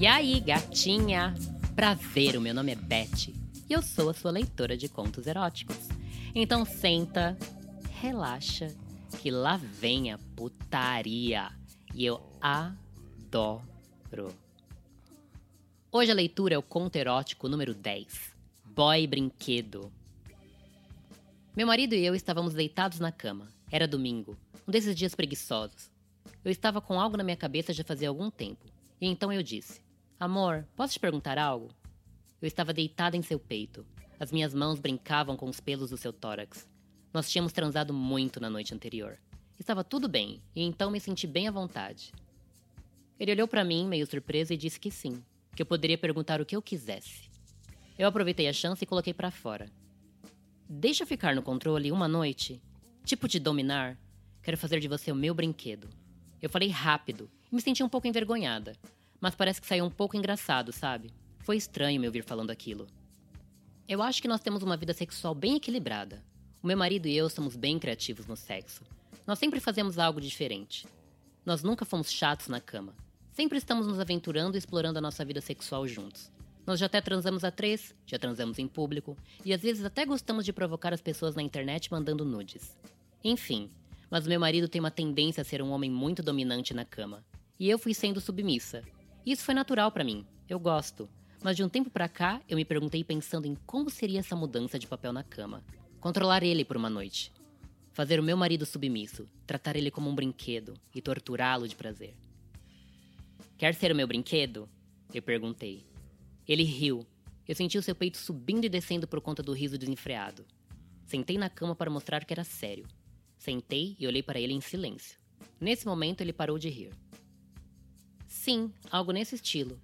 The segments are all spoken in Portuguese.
E aí, gatinha? Prazer, o meu nome é Beth e eu sou a sua leitora de contos eróticos. Então senta, relaxa, que lá vem a putaria e eu adoro. Hoje a leitura é o conto erótico número 10, Boy Brinquedo. Meu marido e eu estávamos deitados na cama. Era domingo, um desses dias preguiçosos. Eu estava com algo na minha cabeça já fazia algum tempo, e então eu disse: Amor, posso te perguntar algo? Eu estava deitada em seu peito. As minhas mãos brincavam com os pelos do seu tórax. Nós tínhamos transado muito na noite anterior. Estava tudo bem, e então me senti bem à vontade. Ele olhou para mim, meio surpreso, e disse que sim, que eu poderia perguntar o que eu quisesse. Eu aproveitei a chance e coloquei para fora. Deixa eu ficar no controle uma noite? Tipo te dominar? Quero fazer de você o meu brinquedo. Eu falei rápido e me senti um pouco envergonhada, mas parece que saiu um pouco engraçado, sabe? Foi estranho me ouvir falando aquilo. Eu acho que nós temos uma vida sexual bem equilibrada. O meu marido e eu somos bem criativos no sexo. Nós sempre fazemos algo diferente. Nós nunca fomos chatos na cama. Sempre estamos nos aventurando e explorando a nossa vida sexual juntos. Nós já até transamos a três, já transamos em público, e às vezes até gostamos de provocar as pessoas na internet mandando nudes. Enfim, mas meu marido tem uma tendência a ser um homem muito dominante na cama. E eu fui sendo submissa, isso foi natural para mim. Eu gosto. Mas de um tempo para cá, eu me perguntei pensando em como seria essa mudança de papel na cama. Controlar ele por uma noite. Fazer o meu marido submisso, tratar ele como um brinquedo e torturá-lo de prazer. Quer ser o meu brinquedo? Eu perguntei. Ele riu. Eu senti o seu peito subindo e descendo por conta do riso desenfreado. Sentei na cama para mostrar que era sério. Sentei e olhei para ele em silêncio. Nesse momento, ele parou de rir. Sim, algo nesse estilo.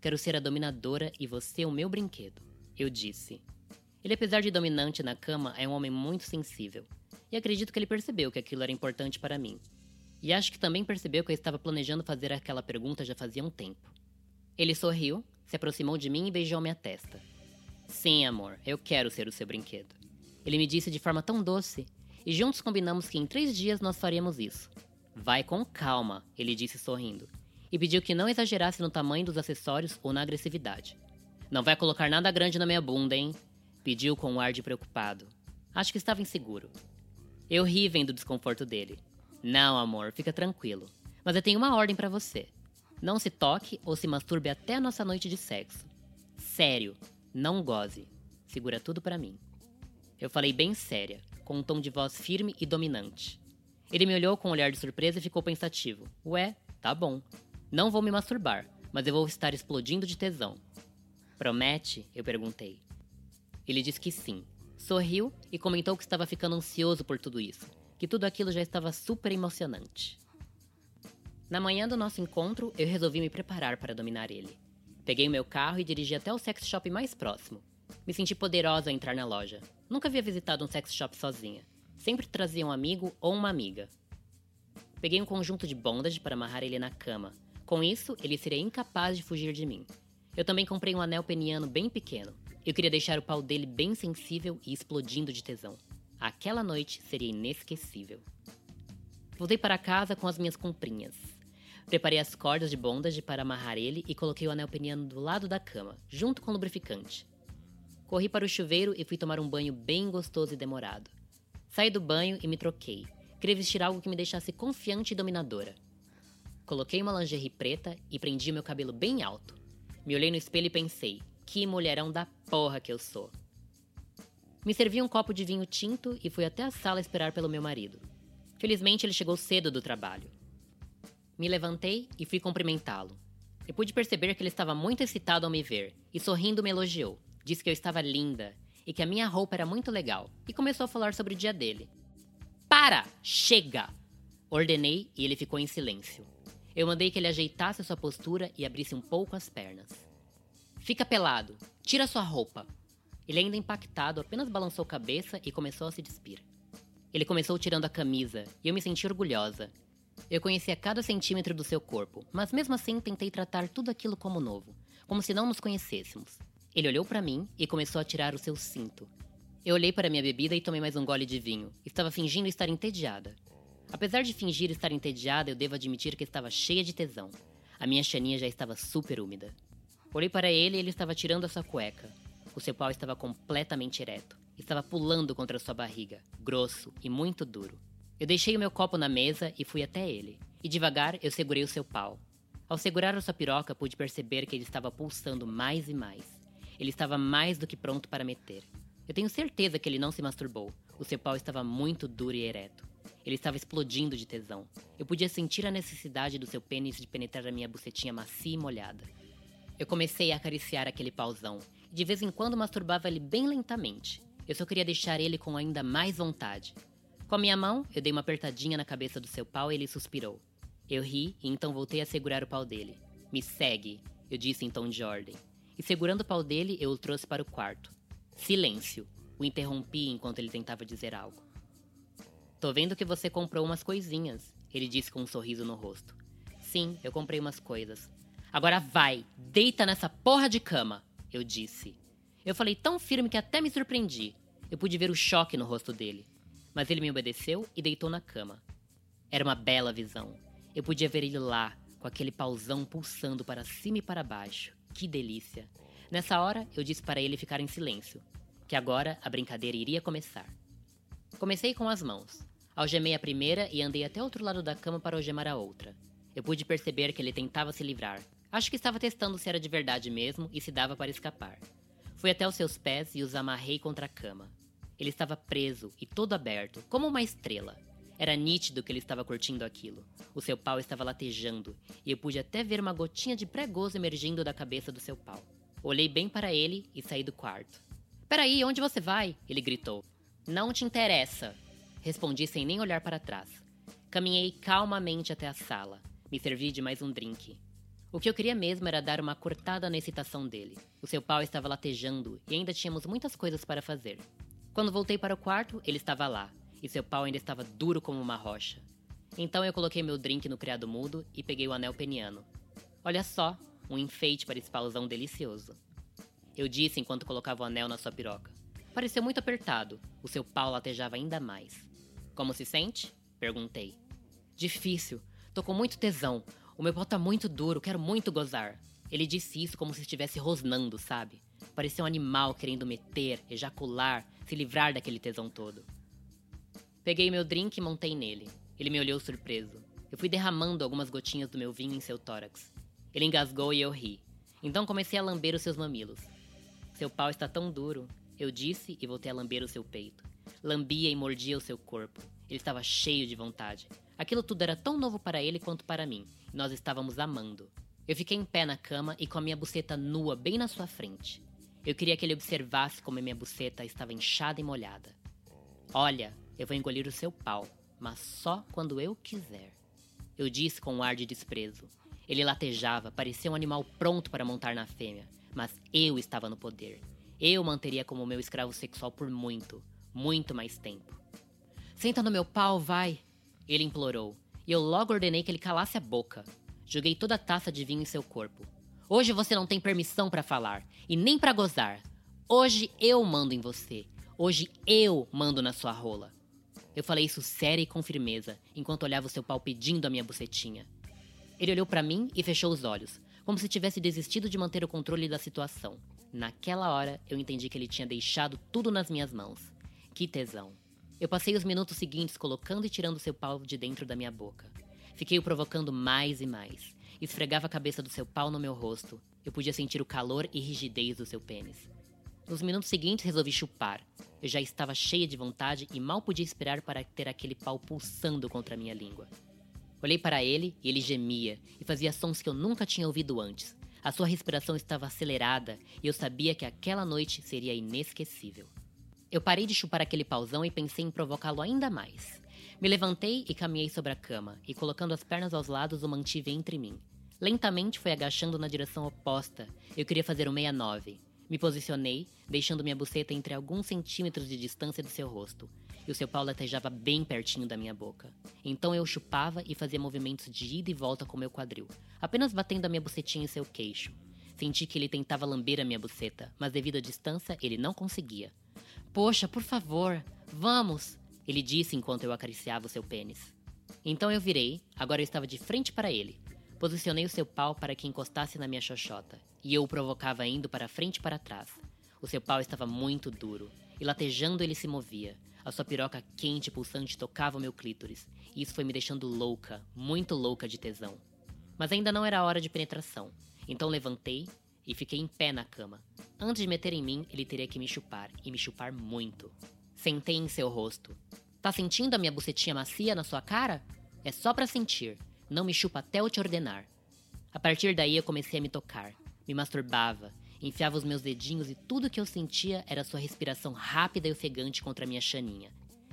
Quero ser a dominadora e você o meu brinquedo, eu disse. Ele, apesar de dominante na cama, é um homem muito sensível. E acredito que ele percebeu que aquilo era importante para mim. E acho que também percebeu que eu estava planejando fazer aquela pergunta já fazia um tempo. Ele sorriu, se aproximou de mim e beijou minha testa. Sim, amor, eu quero ser o seu brinquedo. Ele me disse de forma tão doce, e juntos combinamos que em três dias nós faríamos isso. Vai com calma, ele disse sorrindo e pediu que não exagerasse no tamanho dos acessórios ou na agressividade. Não vai colocar nada grande na minha bunda, hein? Pediu com um ar de preocupado. Acho que estava inseguro. Eu ri vendo o desconforto dele. Não, amor, fica tranquilo. Mas eu tenho uma ordem para você. Não se toque ou se masturbe até a nossa noite de sexo. Sério, não goze. Segura tudo para mim. Eu falei bem séria, com um tom de voz firme e dominante. Ele me olhou com um olhar de surpresa e ficou pensativo. Ué, tá bom. Não vou me masturbar, mas eu vou estar explodindo de tesão. Promete? Eu perguntei. Ele disse que sim. Sorriu e comentou que estava ficando ansioso por tudo isso, que tudo aquilo já estava super emocionante. Na manhã do nosso encontro, eu resolvi me preparar para dominar ele. Peguei o meu carro e dirigi até o sex shop mais próximo. Me senti poderosa ao entrar na loja. Nunca havia visitado um sex shop sozinha. Sempre trazia um amigo ou uma amiga. Peguei um conjunto de bondage para amarrar ele na cama, com isso, ele seria incapaz de fugir de mim. Eu também comprei um anel peniano bem pequeno. Eu queria deixar o pau dele bem sensível e explodindo de tesão. Aquela noite seria inesquecível. Voltei para casa com as minhas comprinhas. Preparei as cordas de bondage para amarrar ele e coloquei o anel peniano do lado da cama, junto com o lubrificante. Corri para o chuveiro e fui tomar um banho bem gostoso e demorado. Saí do banho e me troquei. Queria vestir algo que me deixasse confiante e dominadora. Coloquei uma lingerie preta e prendi meu cabelo bem alto. Me olhei no espelho e pensei: que mulherão da porra que eu sou. Me servi um copo de vinho tinto e fui até a sala esperar pelo meu marido. Felizmente ele chegou cedo do trabalho. Me levantei e fui cumprimentá-lo. Eu pude perceber que ele estava muito excitado ao me ver e sorrindo me elogiou. Disse que eu estava linda e que a minha roupa era muito legal e começou a falar sobre o dia dele. Para! Chega! Ordenei e ele ficou em silêncio. Eu mandei que ele ajeitasse sua postura e abrisse um pouco as pernas. Fica pelado, tira sua roupa. Ele, ainda impactado, apenas balançou a cabeça e começou a se despir. Ele começou tirando a camisa e eu me senti orgulhosa. Eu conhecia cada centímetro do seu corpo, mas mesmo assim tentei tratar tudo aquilo como novo, como se não nos conhecêssemos. Ele olhou para mim e começou a tirar o seu cinto. Eu olhei para minha bebida e tomei mais um gole de vinho. Estava fingindo estar entediada. Apesar de fingir estar entediada, eu devo admitir que estava cheia de tesão. A minha chaninha já estava super úmida. Olhei para ele e ele estava tirando a sua cueca. O seu pau estava completamente ereto. Estava pulando contra sua barriga, grosso e muito duro. Eu deixei o meu copo na mesa e fui até ele. E devagar eu segurei o seu pau. Ao segurar a sua piroca, pude perceber que ele estava pulsando mais e mais. Ele estava mais do que pronto para meter. Eu tenho certeza que ele não se masturbou. O seu pau estava muito duro e ereto. Ele estava explodindo de tesão. Eu podia sentir a necessidade do seu pênis de penetrar a minha bucetinha macia e molhada. Eu comecei a acariciar aquele pauzão. E de vez em quando masturbava ele bem lentamente. Eu só queria deixar ele com ainda mais vontade. Com a minha mão, eu dei uma apertadinha na cabeça do seu pau e ele suspirou. Eu ri e então voltei a segurar o pau dele. Me segue, eu disse em tom de ordem. E segurando o pau dele, eu o trouxe para o quarto. Silêncio. O interrompi enquanto ele tentava dizer algo. Tô vendo que você comprou umas coisinhas, ele disse com um sorriso no rosto. Sim, eu comprei umas coisas. Agora vai, deita nessa porra de cama, eu disse. Eu falei tão firme que até me surpreendi. Eu pude ver o choque no rosto dele. Mas ele me obedeceu e deitou na cama. Era uma bela visão. Eu podia ver ele lá, com aquele pauzão pulsando para cima e para baixo. Que delícia! Nessa hora, eu disse para ele ficar em silêncio, que agora a brincadeira iria começar. Comecei com as mãos. Algemei a primeira e andei até outro lado da cama para algemar a outra. Eu pude perceber que ele tentava se livrar. Acho que estava testando se era de verdade mesmo e se dava para escapar. Fui até os seus pés e os amarrei contra a cama. Ele estava preso e todo aberto, como uma estrela. Era nítido que ele estava curtindo aquilo. O seu pau estava latejando, e eu pude até ver uma gotinha de pré-gozo emergindo da cabeça do seu pau. Olhei bem para ele e saí do quarto. Peraí, onde você vai? Ele gritou. Não te interessa, Respondi sem nem olhar para trás. Caminhei calmamente até a sala. Me servi de mais um drink. O que eu queria mesmo era dar uma cortada na excitação dele. O seu pau estava latejando e ainda tínhamos muitas coisas para fazer. Quando voltei para o quarto, ele estava lá, e seu pau ainda estava duro como uma rocha. Então eu coloquei meu drink no criado mudo e peguei o anel peniano. Olha só, um enfeite para esse pauzão delicioso. Eu disse enquanto colocava o anel na sua piroca. Pareceu muito apertado, o seu pau latejava ainda mais. Como se sente? Perguntei. Difícil. Tô com muito tesão. O meu pau tá muito duro, quero muito gozar. Ele disse isso como se estivesse rosnando, sabe? Parecia um animal querendo meter, ejacular, se livrar daquele tesão todo. Peguei meu drink e montei nele. Ele me olhou surpreso. Eu fui derramando algumas gotinhas do meu vinho em seu tórax. Ele engasgou e eu ri. Então comecei a lamber os seus mamilos. Seu pau está tão duro, eu disse e voltei a lamber o seu peito. Lambia e mordia o seu corpo. Ele estava cheio de vontade. Aquilo tudo era tão novo para ele quanto para mim, nós estávamos amando. Eu fiquei em pé na cama e com a minha buceta nua bem na sua frente. Eu queria que ele observasse como a minha buceta estava inchada e molhada. Olha, eu vou engolir o seu pau, mas só quando eu quiser. Eu disse com um ar de desprezo. Ele latejava, parecia um animal pronto para montar na fêmea, mas eu estava no poder. Eu manteria como meu escravo sexual por muito, muito mais tempo. Senta no meu pau, vai! Ele implorou, e eu logo ordenei que ele calasse a boca. Joguei toda a taça de vinho em seu corpo. Hoje você não tem permissão para falar, e nem para gozar. Hoje eu mando em você. Hoje eu mando na sua rola. Eu falei isso séria e com firmeza, enquanto olhava o seu pau pedindo a minha bucetinha. Ele olhou para mim e fechou os olhos, como se tivesse desistido de manter o controle da situação. Naquela hora, eu entendi que ele tinha deixado tudo nas minhas mãos. Que tesão. Eu passei os minutos seguintes colocando e tirando seu pau de dentro da minha boca. Fiquei o provocando mais e mais. Esfregava a cabeça do seu pau no meu rosto. Eu podia sentir o calor e rigidez do seu pênis. Nos minutos seguintes resolvi chupar. Eu já estava cheia de vontade e mal podia esperar para ter aquele pau pulsando contra a minha língua. Olhei para ele e ele gemia e fazia sons que eu nunca tinha ouvido antes. A sua respiração estava acelerada e eu sabia que aquela noite seria inesquecível. Eu parei de chupar aquele pauzão e pensei em provocá-lo ainda mais. Me levantei e caminhei sobre a cama, e colocando as pernas aos lados o mantive entre mim. Lentamente fui agachando na direção oposta. Eu queria fazer um 69. Me posicionei, deixando minha buceta entre alguns centímetros de distância do seu rosto, e o seu pau latejava bem pertinho da minha boca. Então eu chupava e fazia movimentos de ida e volta com meu quadril, apenas batendo a minha bucetinha em seu queixo. Senti que ele tentava lamber a minha buceta, mas devido à distância ele não conseguia. Poxa, por favor, vamos! Ele disse enquanto eu acariciava o seu pênis. Então eu virei, agora eu estava de frente para ele. Posicionei o seu pau para que encostasse na minha xoxota, e eu o provocava indo para frente e para trás. O seu pau estava muito duro, e latejando ele se movia. A sua piroca quente e pulsante tocava o meu clítoris, e isso foi me deixando louca, muito louca de tesão. Mas ainda não era hora de penetração, então levantei e fiquei em pé na cama. Antes de meter em mim, ele teria que me chupar, e me chupar muito. Sentei em seu rosto. Tá sentindo a minha bucetinha macia na sua cara? É só para sentir. Não me chupa até eu te ordenar. A partir daí eu comecei a me tocar. Me masturbava, enfiava os meus dedinhos e tudo que eu sentia era sua respiração rápida e ofegante contra a minha chaninha.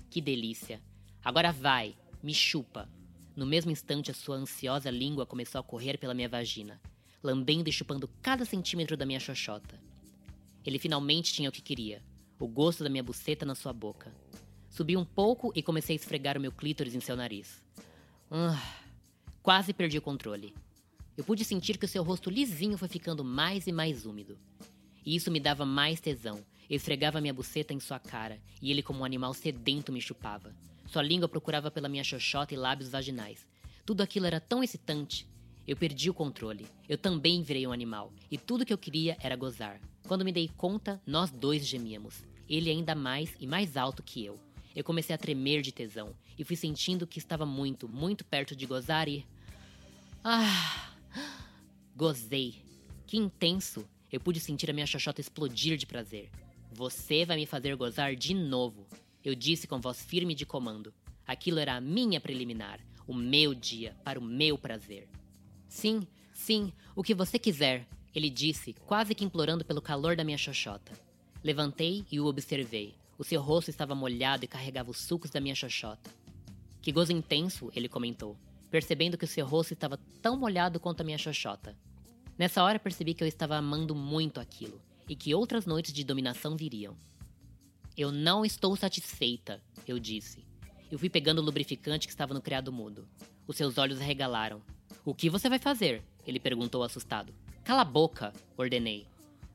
Que delícia! Agora vai, me chupa. No mesmo instante, a sua ansiosa língua começou a correr pela minha vagina, lambendo e chupando cada centímetro da minha xoxota. Ele finalmente tinha o que queria: o gosto da minha buceta na sua boca. Subi um pouco e comecei a esfregar o meu clítoris em seu nariz. Ah, Quase perdi o controle. Eu pude sentir que o seu rosto lisinho foi ficando mais e mais úmido. E isso me dava mais tesão. Eu esfregava minha buceta em sua cara, e ele, como um animal sedento, me chupava. Sua língua procurava pela minha xoxota e lábios vaginais. Tudo aquilo era tão excitante. Eu perdi o controle. Eu também virei um animal, e tudo que eu queria era gozar. Quando me dei conta, nós dois gemíamos. Ele ainda mais e mais alto que eu. Eu comecei a tremer de tesão e fui sentindo que estava muito, muito perto de gozar e. Ah! Gozei. Que intenso! Eu pude sentir a minha xoxota explodir de prazer. Você vai me fazer gozar de novo, eu disse com voz firme de comando. Aquilo era a minha preliminar, o meu dia, para o meu prazer. Sim, sim, o que você quiser, ele disse, quase que implorando pelo calor da minha xoxota. Levantei e o observei. O seu rosto estava molhado e carregava os sucos da minha xoxota. Que gozo intenso, ele comentou, percebendo que o seu rosto estava tão molhado quanto a minha xoxota. Nessa hora percebi que eu estava amando muito aquilo e que outras noites de dominação viriam. Eu não estou satisfeita, eu disse. Eu fui pegando o lubrificante que estava no criado mudo. Os seus olhos arregalaram. O que você vai fazer? Ele perguntou assustado. Cala a boca, ordenei.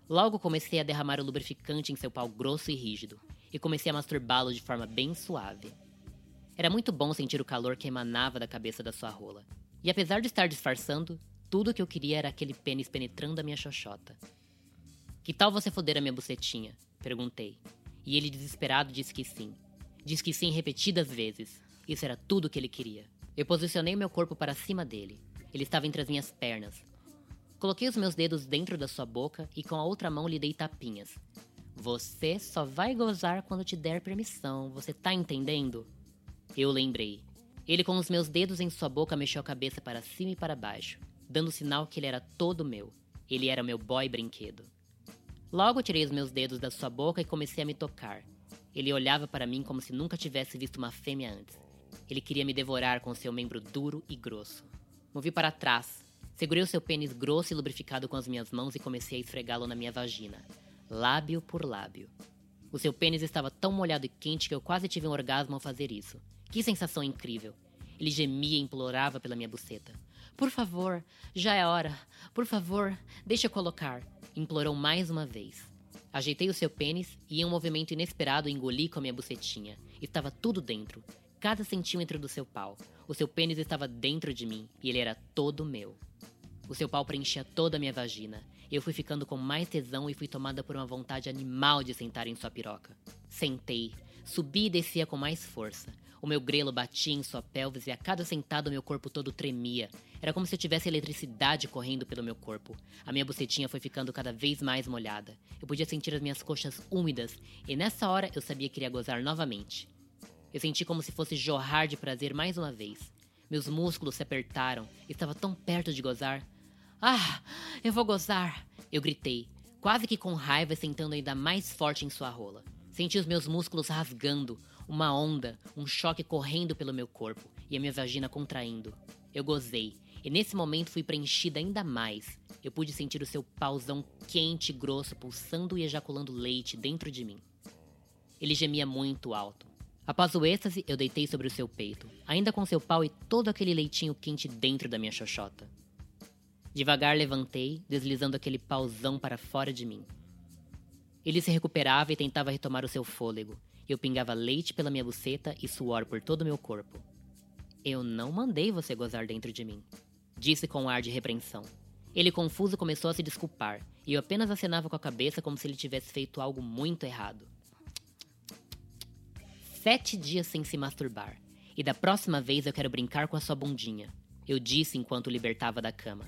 Logo comecei a derramar o lubrificante em seu pau grosso e rígido e comecei a masturbá-lo de forma bem suave. Era muito bom sentir o calor que emanava da cabeça da sua rola. E apesar de estar disfarçando, tudo o que eu queria era aquele pênis penetrando a minha xoxota. Que tal você foder a minha bucetinha? Perguntei. E ele, desesperado, disse que sim. Disse que sim repetidas vezes. Isso era tudo o que ele queria. Eu posicionei meu corpo para cima dele. Ele estava entre as minhas pernas. Coloquei os meus dedos dentro da sua boca e com a outra mão lhe dei tapinhas, você só vai gozar quando te der permissão, você tá entendendo? Eu lembrei. Ele, com os meus dedos em sua boca, mexeu a cabeça para cima e para baixo, dando sinal que ele era todo meu. Ele era meu boy brinquedo. Logo tirei os meus dedos da sua boca e comecei a me tocar. Ele olhava para mim como se nunca tivesse visto uma fêmea antes. Ele queria me devorar com seu membro duro e grosso. Movi para trás. Segurei o seu pênis grosso e lubrificado com as minhas mãos e comecei a esfregá-lo na minha vagina lábio por lábio. O seu pênis estava tão molhado e quente que eu quase tive um orgasmo ao fazer isso. Que sensação incrível! Ele gemia e implorava pela minha buceta. Por favor, já é hora. Por favor, deixa eu colocar. Implorou mais uma vez. Ajeitei o seu pênis e, em um movimento inesperado, engoli com a minha bucetinha. Estava tudo dentro, cada centímetro do seu pau. O seu pênis estava dentro de mim e ele era todo meu. O seu pau preenchia toda a minha vagina. Eu fui ficando com mais tesão e fui tomada por uma vontade animal de sentar em sua piroca. Sentei, subi e descia com mais força. O meu grelo batia em sua pelvis e a cada sentado meu corpo todo tremia. Era como se eu tivesse eletricidade correndo pelo meu corpo. A minha bucetinha foi ficando cada vez mais molhada. Eu podia sentir as minhas coxas úmidas e nessa hora eu sabia que iria gozar novamente. Eu senti como se fosse jorrar de prazer mais uma vez. Meus músculos se apertaram. Estava tão perto de gozar. Ah, eu vou gozar! Eu gritei, quase que com raiva, sentando ainda mais forte em sua rola. Senti os meus músculos rasgando, uma onda, um choque correndo pelo meu corpo e a minha vagina contraindo. Eu gozei, e nesse momento fui preenchida ainda mais. Eu pude sentir o seu pauzão quente e grosso pulsando e ejaculando leite dentro de mim. Ele gemia muito alto. Após o êxtase, eu deitei sobre o seu peito, ainda com seu pau e todo aquele leitinho quente dentro da minha xoxota. Devagar levantei, deslizando aquele pauzão para fora de mim. Ele se recuperava e tentava retomar o seu fôlego. Eu pingava leite pela minha buceta e suor por todo o meu corpo. Eu não mandei você gozar dentro de mim. disse com um ar de repreensão. Ele, confuso, começou a se desculpar, e eu apenas acenava com a cabeça como se ele tivesse feito algo muito errado. Sete dias sem se masturbar, e da próxima vez eu quero brincar com a sua bundinha, eu disse enquanto o libertava da cama.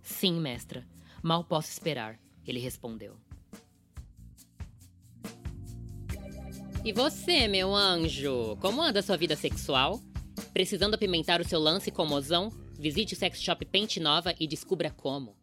Sim, mestra, mal posso esperar, ele respondeu. E você, meu anjo? Como anda a sua vida sexual? Precisando apimentar o seu lance com mozão? Visite o sex shop Pente Nova e descubra como.